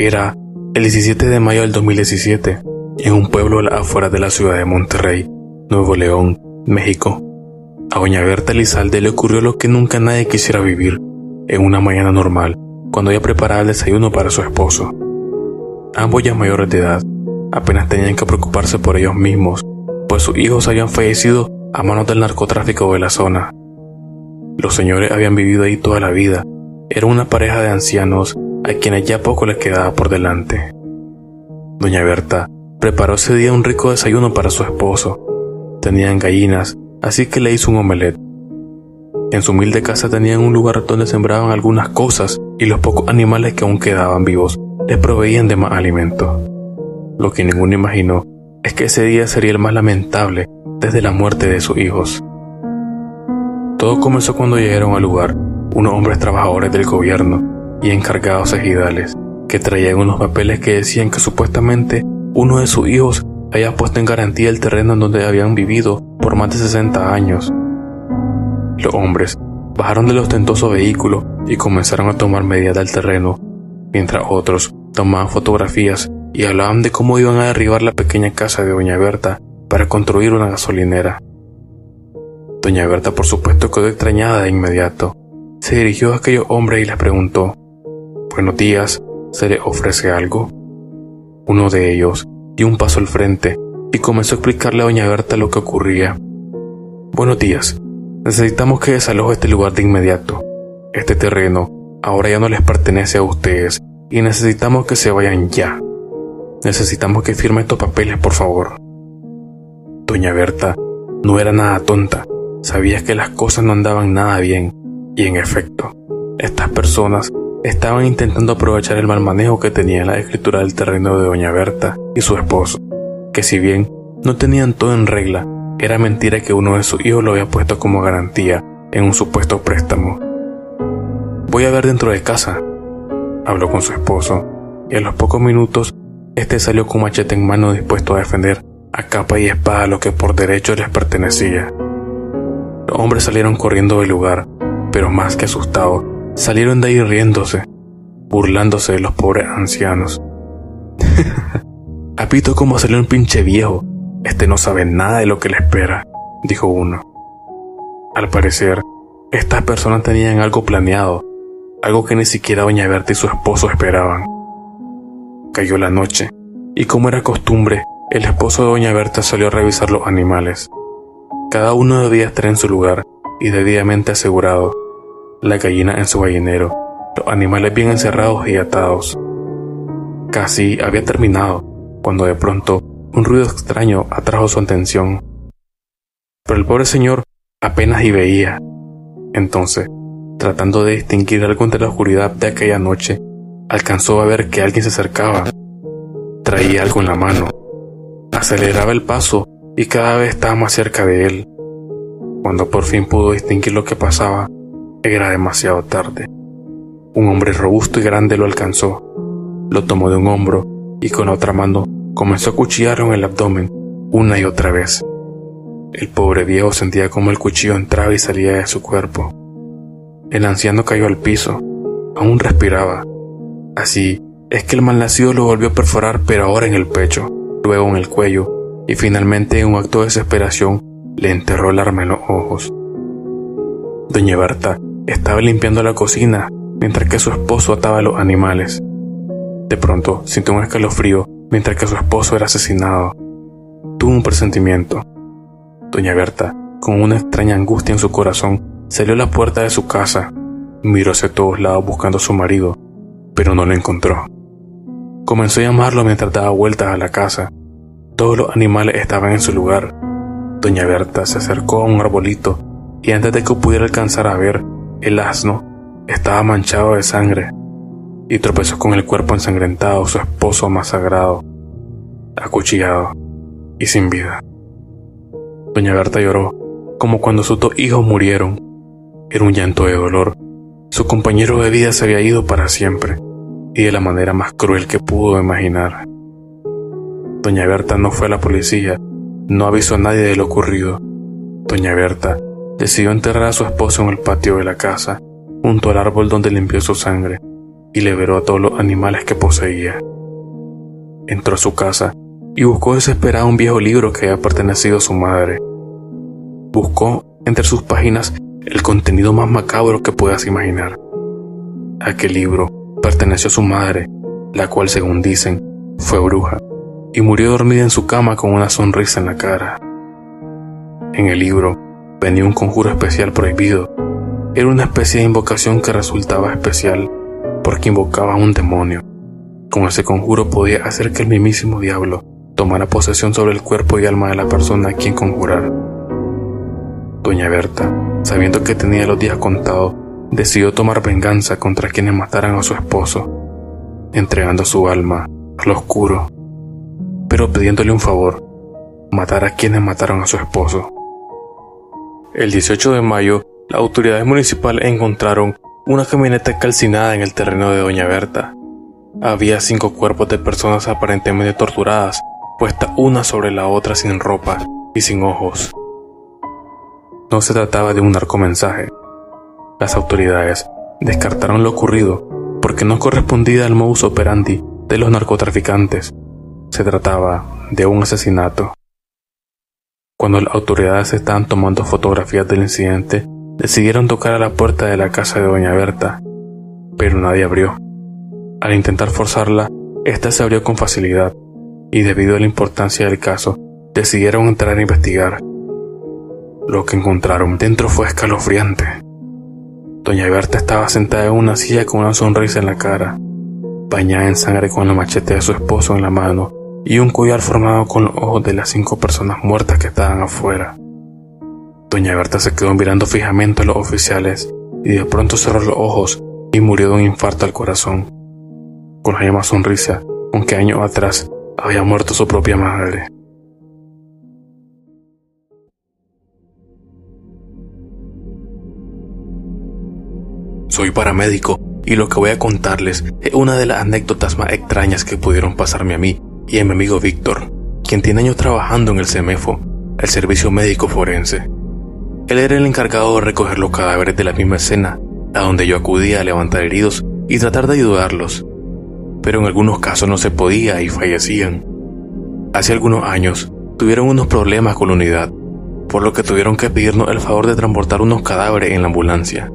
Era el 17 de mayo del 2017, en un pueblo afuera de la ciudad de Monterrey, Nuevo León, México. A doña Berta Elizalde le ocurrió lo que nunca nadie quisiera vivir, en una mañana normal, cuando ella preparaba el desayuno para su esposo. Ambos ya mayores de edad, apenas tenían que preocuparse por ellos mismos, pues sus hijos habían fallecido a manos del narcotráfico de la zona. Los señores habían vivido ahí toda la vida, era una pareja de ancianos a quienes ya poco les quedaba por delante. Doña Berta preparó ese día un rico desayuno para su esposo. Tenían gallinas, así que le hizo un omelette. En su humilde casa tenían un lugar donde sembraban algunas cosas y los pocos animales que aún quedaban vivos les proveían de más alimento. Lo que ninguno imaginó es que ese día sería el más lamentable desde la muerte de sus hijos. Todo comenzó cuando llegaron al lugar unos hombres trabajadores del gobierno y encargados ejidales, que traían unos papeles que decían que supuestamente uno de sus hijos había puesto en garantía el terreno en donde habían vivido por más de 60 años. Los hombres bajaron del ostentoso vehículo y comenzaron a tomar medidas del terreno, mientras otros tomaban fotografías y hablaban de cómo iban a derribar la pequeña casa de Doña Berta para construir una gasolinera. Doña Berta por supuesto quedó extrañada de inmediato. Se dirigió a aquellos hombres y les preguntó Buenos días, ¿se le ofrece algo? Uno de ellos dio un paso al frente y comenzó a explicarle a doña Berta lo que ocurría. Buenos días, necesitamos que desaloje este lugar de inmediato. Este terreno ahora ya no les pertenece a ustedes y necesitamos que se vayan ya. Necesitamos que firme estos papeles, por favor. Doña Berta no era nada tonta, sabía que las cosas no andaban nada bien, y en efecto, estas personas estaban intentando aprovechar el mal manejo que tenía la escritura del terreno de doña Berta y su esposo, que si bien no tenían todo en regla, era mentira que uno de sus hijos lo había puesto como garantía en un supuesto préstamo. Voy a ver dentro de casa, habló con su esposo, y a los pocos minutos este salió con machete en mano dispuesto a defender a capa y espada lo que por derecho les pertenecía. Los hombres salieron corriendo del lugar, pero más que asustados, Salieron de ahí riéndose, burlándose de los pobres ancianos. Apito como salió un pinche viejo. Este no sabe nada de lo que le espera, dijo uno. Al parecer, estas personas tenían algo planeado, algo que ni siquiera Doña Berta y su esposo esperaban. Cayó la noche, y como era costumbre, el esposo de Doña Berta salió a revisar los animales. Cada uno debía estar en su lugar y debidamente asegurado la gallina en su gallinero, los animales bien encerrados y atados. Casi había terminado, cuando de pronto un ruido extraño atrajo su atención. Pero el pobre señor apenas y veía. Entonces, tratando de distinguir algo entre la oscuridad de aquella noche, alcanzó a ver que alguien se acercaba. Traía algo en la mano. Aceleraba el paso y cada vez estaba más cerca de él. Cuando por fin pudo distinguir lo que pasaba, era demasiado tarde. Un hombre robusto y grande lo alcanzó, lo tomó de un hombro y con otra mano comenzó a cuchillarlo en el abdomen una y otra vez. El pobre viejo sentía como el cuchillo entraba y salía de su cuerpo. El anciano cayó al piso, aún respiraba. Así es que el malnacido lo volvió a perforar, pero ahora en el pecho, luego en el cuello, y finalmente en un acto de desesperación le enterró el arma en los ojos. Doña Berta estaba limpiando la cocina mientras que su esposo ataba a los animales. De pronto sintió un escalofrío mientras que su esposo era asesinado. Tuvo un presentimiento. Doña Berta, con una extraña angustia en su corazón, salió a la puerta de su casa, miró hacia todos lados buscando a su marido, pero no lo encontró. Comenzó a llamarlo mientras daba vueltas a la casa. Todos los animales estaban en su lugar. Doña Berta se acercó a un arbolito y antes de que pudiera alcanzar a ver, el asno estaba manchado de sangre y tropezó con el cuerpo ensangrentado, su esposo más sagrado, acuchillado y sin vida. Doña Berta lloró, como cuando sus dos hijos murieron. Era un llanto de dolor. Su compañero de vida se había ido para siempre, y de la manera más cruel que pudo imaginar. Doña Berta no fue a la policía, no avisó a nadie de lo ocurrido. Doña Berta decidió enterrar a su esposo en el patio de la casa, junto al árbol donde limpió su sangre, y liberó a todos los animales que poseía. Entró a su casa y buscó desesperado un viejo libro que había pertenecido a su madre. Buscó entre sus páginas el contenido más macabro que puedas imaginar. Aquel libro perteneció a su madre, la cual, según dicen, fue bruja, y murió dormida en su cama con una sonrisa en la cara. En el libro venía un conjuro especial prohibido. Era una especie de invocación que resultaba especial porque invocaba a un demonio. Con ese conjuro podía hacer que el mismísimo diablo tomara posesión sobre el cuerpo y alma de la persona a quien conjurar. Doña Berta, sabiendo que tenía los días contados, decidió tomar venganza contra quienes mataran a su esposo, entregando su alma al oscuro, pero pidiéndole un favor, matar a quienes mataron a su esposo. El 18 de mayo, las autoridades municipales encontraron una camioneta calcinada en el terreno de Doña Berta. Había cinco cuerpos de personas aparentemente torturadas, puestas una sobre la otra sin ropa y sin ojos. No se trataba de un narcomensaje. Las autoridades descartaron lo ocurrido porque no correspondía al modus operandi de los narcotraficantes. Se trataba de un asesinato. Cuando las autoridades estaban tomando fotografías del incidente, decidieron tocar a la puerta de la casa de Doña Berta, pero nadie abrió. Al intentar forzarla, ésta se abrió con facilidad, y debido a la importancia del caso, decidieron entrar a investigar. Lo que encontraron dentro fue escalofriante. Doña Berta estaba sentada en una silla con una sonrisa en la cara, bañada en sangre con la machete de su esposo en la mano y un collar formado con los ojos de las cinco personas muertas que estaban afuera. Doña Berta se quedó mirando fijamente a los oficiales y de pronto cerró los ojos y murió de un infarto al corazón. Con la misma sonrisa, aunque años atrás había muerto su propia madre. Soy paramédico y lo que voy a contarles es una de las anécdotas más extrañas que pudieron pasarme a mí y a mi amigo Víctor, quien tiene años trabajando en el CEMEFO, el Servicio Médico Forense. Él era el encargado de recoger los cadáveres de la misma escena, a donde yo acudía a levantar heridos y tratar de ayudarlos. Pero en algunos casos no se podía y fallecían. Hace algunos años tuvieron unos problemas con la unidad, por lo que tuvieron que pedirnos el favor de transportar unos cadáveres en la ambulancia.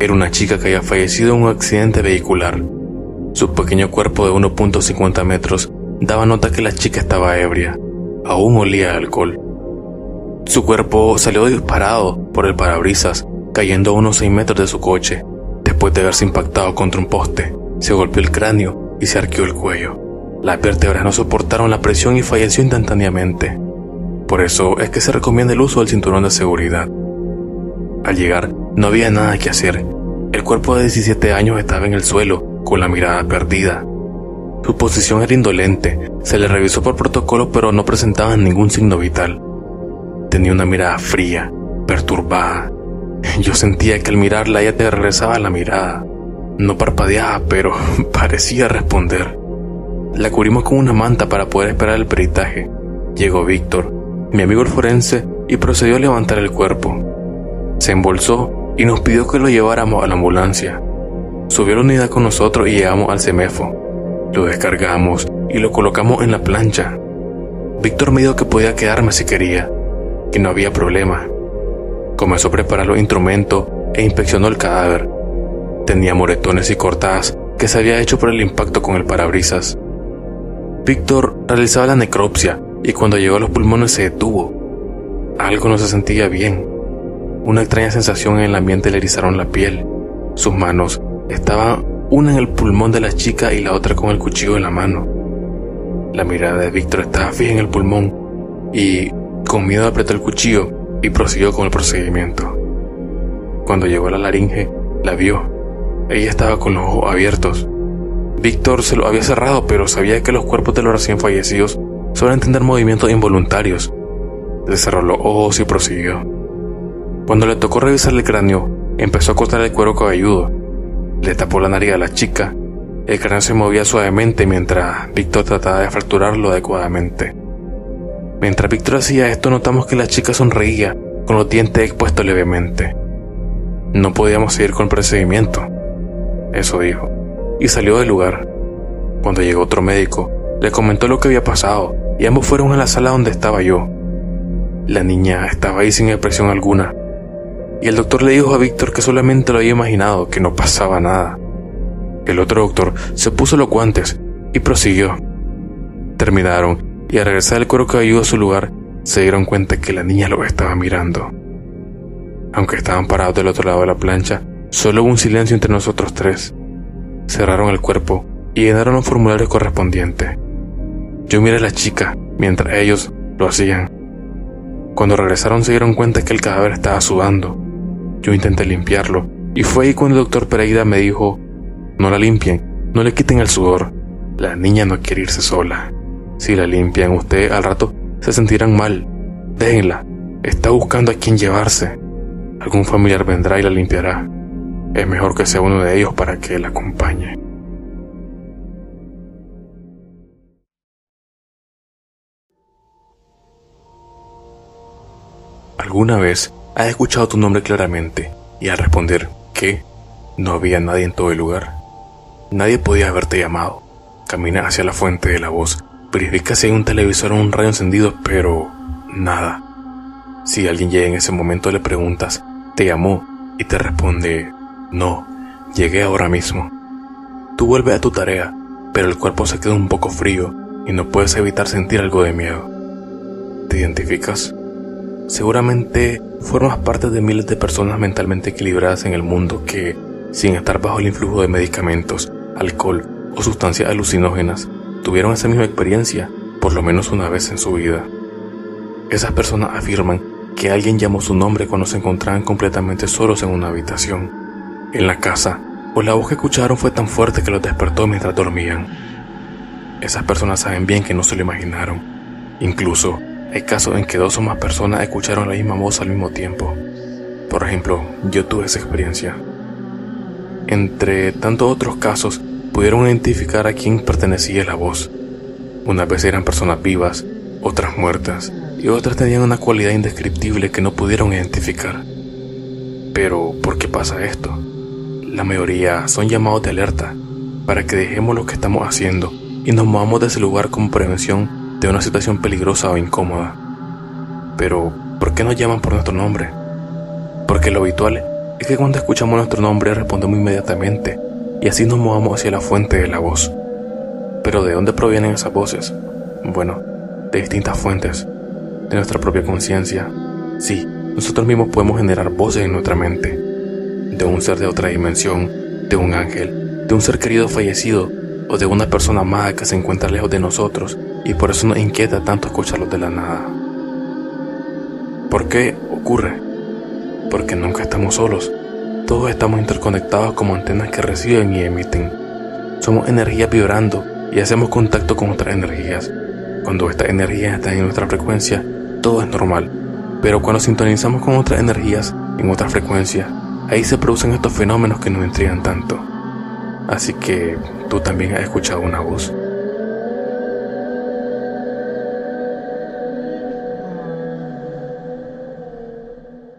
Era una chica que había fallecido en un accidente vehicular. Su pequeño cuerpo de 1.50 metros daba nota que la chica estaba ebria. Aún olía a alcohol. Su cuerpo salió disparado por el parabrisas, cayendo a unos 6 metros de su coche. Después de haberse impactado contra un poste, se golpeó el cráneo y se arqueó el cuello. Las vértebras no soportaron la presión y falleció instantáneamente. Por eso es que se recomienda el uso del cinturón de seguridad. Al llegar, no había nada que hacer. El cuerpo de 17 años estaba en el suelo, con la mirada perdida. Su posición era indolente, se le revisó por protocolo pero no presentaba ningún signo vital. Tenía una mirada fría, perturbada. Yo sentía que al mirarla ella te regresaba la mirada. No parpadeaba, pero parecía responder. La cubrimos con una manta para poder esperar el peritaje. Llegó Víctor, mi amigo el forense, y procedió a levantar el cuerpo. Se embolsó y nos pidió que lo lleváramos a la ambulancia. Subió a la unidad con nosotros y llegamos al CEMEFO. Lo descargamos y lo colocamos en la plancha. Víctor me dijo que podía quedarme si quería, que no había problema. Comenzó a preparar los instrumentos e inspeccionó el cadáver. Tenía moretones y cortadas que se había hecho por el impacto con el parabrisas. Víctor realizaba la necropsia y cuando llegó a los pulmones se detuvo. Algo no se sentía bien. Una extraña sensación en el ambiente le erizaron la piel. Sus manos estaban una en el pulmón de la chica y la otra con el cuchillo en la mano. La mirada de Víctor estaba fija en el pulmón y con miedo apretó el cuchillo y prosiguió con el procedimiento. Cuando llegó a la laringe, la vio. Ella estaba con los ojos abiertos. Víctor se lo había cerrado, pero sabía que los cuerpos de los recién fallecidos suelen tener movimientos involuntarios. Le los ojos y prosiguió. Cuando le tocó revisar el cráneo, empezó a cortar el cuero cabelludo. Le tapó la nariz a la chica. El cráneo se movía suavemente mientras Víctor trataba de fracturarlo adecuadamente. Mientras Víctor hacía esto, notamos que la chica sonreía con los dientes expuestos levemente. No podíamos seguir con el procedimiento. Eso dijo. Y salió del lugar. Cuando llegó otro médico, le comentó lo que había pasado y ambos fueron a la sala donde estaba yo. La niña estaba ahí sin expresión alguna. Y el doctor le dijo a Víctor que solamente lo había imaginado, que no pasaba nada. El otro doctor se puso los guantes y prosiguió. Terminaron y al regresar el cuero cabelludo a su lugar, se dieron cuenta que la niña lo estaba mirando. Aunque estaban parados del otro lado de la plancha, solo hubo un silencio entre nosotros tres. Cerraron el cuerpo y llenaron los formularios correspondientes. Yo miré a la chica mientras ellos lo hacían. Cuando regresaron se dieron cuenta que el cadáver estaba sudando. Yo intenté limpiarlo y fue ahí cuando el doctor Pereira me dijo, no la limpien, no le quiten el sudor. La niña no quiere irse sola. Si la limpian usted al rato se sentirán mal. Déjenla. Está buscando a quien llevarse. Algún familiar vendrá y la limpiará. Es mejor que sea uno de ellos para que la acompañe. ¿Alguna vez has escuchado tu nombre claramente y al responder que no había nadie en todo el lugar? Nadie podía haberte llamado. Camina hacia la fuente de la voz Verifica si hay un televisor o un radio encendido, pero nada. Si alguien llega en ese momento le preguntas, ¿te llamó? Y te responde, no, llegué ahora mismo. Tú vuelves a tu tarea, pero el cuerpo se queda un poco frío y no puedes evitar sentir algo de miedo. ¿Te identificas? Seguramente formas parte de miles de personas mentalmente equilibradas en el mundo que, sin estar bajo el influjo de medicamentos, alcohol o sustancias alucinógenas, tuvieron esa misma experiencia por lo menos una vez en su vida. Esas personas afirman que alguien llamó su nombre cuando se encontraban completamente solos en una habitación, en la casa, o la voz que escucharon fue tan fuerte que los despertó mientras dormían. Esas personas saben bien que no se lo imaginaron. Incluso hay casos en que dos o más personas escucharon la misma voz al mismo tiempo. Por ejemplo, yo tuve esa experiencia. Entre tantos otros casos, pudieron identificar a quién pertenecía la voz. Unas veces eran personas vivas, otras muertas, y otras tenían una cualidad indescriptible que no pudieron identificar. Pero, ¿por qué pasa esto? La mayoría son llamados de alerta para que dejemos lo que estamos haciendo y nos movamos de ese lugar como prevención de una situación peligrosa o incómoda. Pero, ¿por qué nos llaman por nuestro nombre? Porque lo habitual es que cuando escuchamos nuestro nombre respondemos inmediatamente y así nos movamos hacia la fuente de la voz. Pero ¿de dónde provienen esas voces? Bueno, de distintas fuentes, de nuestra propia conciencia. Sí, nosotros mismos podemos generar voces en nuestra mente, de un ser de otra dimensión, de un ángel, de un ser querido fallecido o de una persona amada que se encuentra lejos de nosotros y por eso nos inquieta tanto escucharlos de la nada. ¿Por qué ocurre? Porque nunca estamos solos todos estamos interconectados como antenas que reciben y emiten. Somos energías vibrando y hacemos contacto con otras energías. Cuando estas energías están en nuestra frecuencia, todo es normal. Pero cuando sintonizamos con otras energías en otra frecuencia, ahí se producen estos fenómenos que nos intrigan tanto. Así que tú también has escuchado una voz.